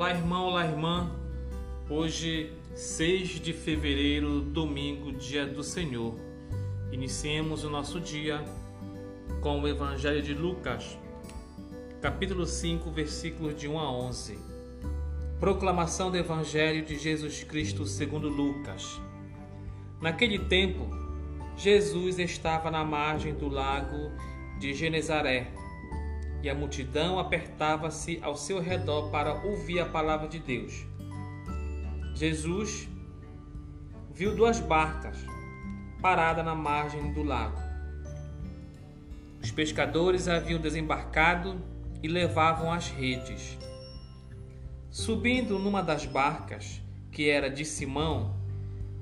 Olá, irmão, olá, irmã. Hoje, 6 de fevereiro, domingo, dia do Senhor. Iniciemos o nosso dia com o Evangelho de Lucas, capítulo 5, versículos de 1 a 11. Proclamação do Evangelho de Jesus Cristo segundo Lucas. Naquele tempo, Jesus estava na margem do lago de Genezaré e a multidão apertava-se ao seu redor para ouvir a palavra de Deus. Jesus viu duas barcas paradas na margem do lago. Os pescadores haviam desembarcado e levavam as redes. Subindo numa das barcas, que era de Simão,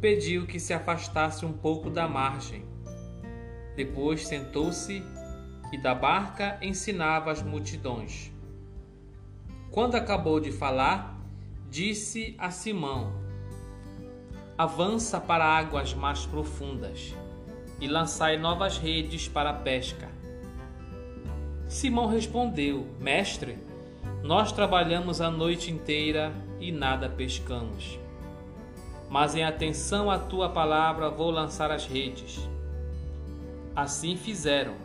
pediu que se afastasse um pouco da margem. Depois sentou-se e da barca ensinava as multidões. Quando acabou de falar, disse a Simão: Avança para águas mais profundas e lançai novas redes para a pesca. Simão respondeu: Mestre, nós trabalhamos a noite inteira e nada pescamos. Mas em atenção à tua palavra vou lançar as redes. Assim fizeram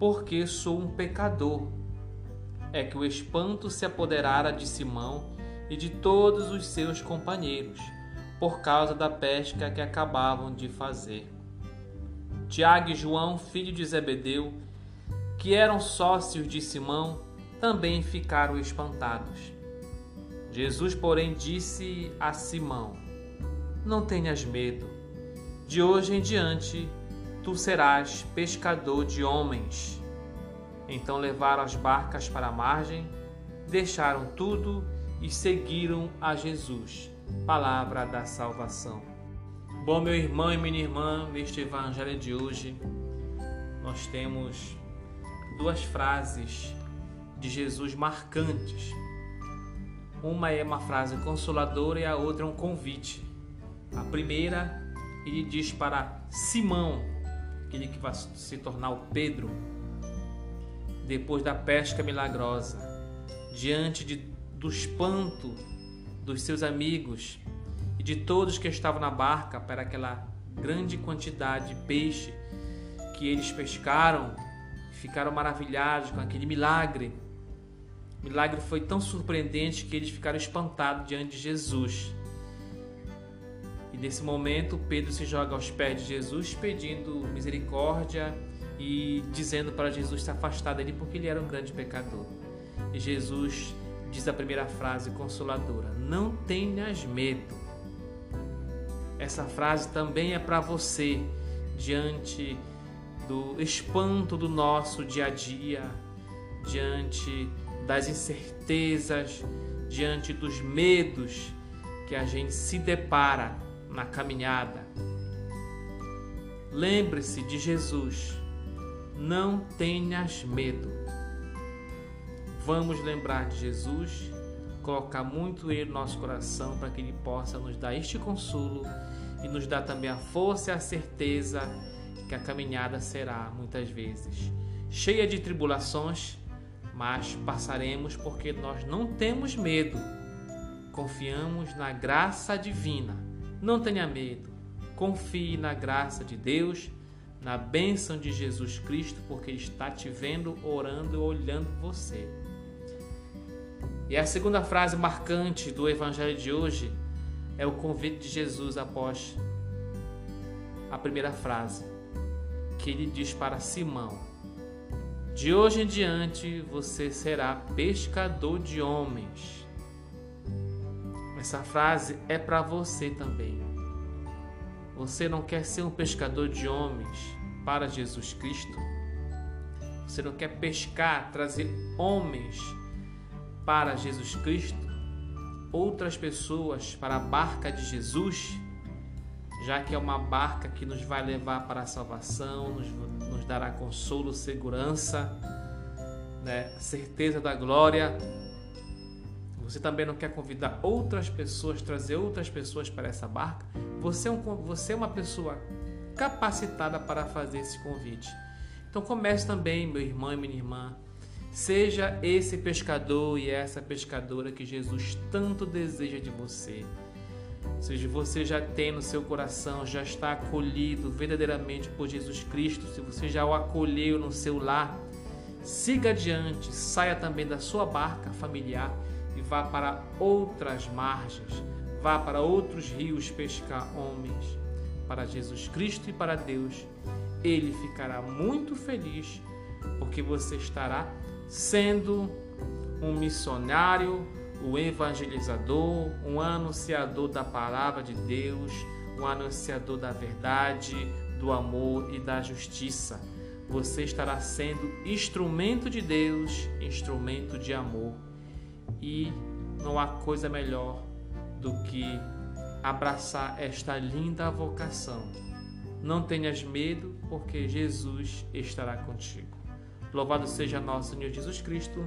porque sou um pecador. É que o espanto se apoderara de Simão e de todos os seus companheiros, por causa da pesca que acabavam de fazer. Tiago e João, filho de Zebedeu, que eram sócios de Simão, também ficaram espantados. Jesus, porém, disse a Simão: Não tenhas medo. De hoje em diante tu serás pescador de homens. Então levaram as barcas para a margem, deixaram tudo e seguiram a Jesus. Palavra da salvação. Bom, meu irmão e minha irmã, neste evangelho de hoje, nós temos duas frases de Jesus marcantes. Uma é uma frase consoladora e a outra é um convite. A primeira, ele diz para Simão, aquele que vai se tornar o Pedro, depois da pesca milagrosa, diante de, do espanto dos seus amigos e de todos que estavam na barca para aquela grande quantidade de peixe que eles pescaram, ficaram maravilhados com aquele milagre. O milagre foi tão surpreendente que eles ficaram espantados diante de Jesus. Nesse momento, Pedro se joga aos pés de Jesus, pedindo misericórdia e dizendo para Jesus se afastar dele porque ele era um grande pecador. E Jesus diz a primeira frase consoladora: Não tenhas medo. Essa frase também é para você diante do espanto do nosso dia a dia, diante das incertezas, diante dos medos que a gente se depara na caminhada. Lembre-se de Jesus. Não tenhas medo. Vamos lembrar de Jesus, colocar muito Ele no nosso coração para que Ele possa nos dar este consolo e nos dar também a força e a certeza que a caminhada será muitas vezes cheia de tribulações, mas passaremos porque nós não temos medo. Confiamos na graça divina não tenha medo. Confie na graça de Deus, na bênção de Jesus Cristo, porque Ele está te vendo, orando e olhando você. E a segunda frase marcante do Evangelho de hoje é o convite de Jesus após a primeira frase, que ele diz para Simão: De hoje em diante você será pescador de homens. Essa frase é para você também. Você não quer ser um pescador de homens para Jesus Cristo? Você não quer pescar, trazer homens para Jesus Cristo? outras pessoas para a barca de Jesus, já que é uma barca que nos vai levar para a salvação, nos, nos dará consolo, segurança, né, certeza da glória. Você também não quer convidar outras pessoas, trazer outras pessoas para essa barca? Você é, um, você é uma pessoa capacitada para fazer esse convite. Então comece também, meu irmão e minha irmã, Seja esse pescador e essa pescadora que Jesus tanto deseja de você. Se você já tem no seu coração, já está acolhido verdadeiramente por Jesus Cristo, se você já o acolheu no seu lar, siga adiante, saia também da sua barca familiar e vá para outras margens, vá para outros rios pescar homens. Para Jesus Cristo e para Deus, Ele ficará muito feliz porque você estará sendo um missionário, um evangelizador, um anunciador da palavra de Deus, um anunciador da verdade, do amor e da justiça. Você estará sendo instrumento de Deus, instrumento de amor. E não há coisa melhor do que abraçar esta linda vocação. Não tenhas medo, porque Jesus estará contigo. Louvado seja nosso Senhor Jesus Cristo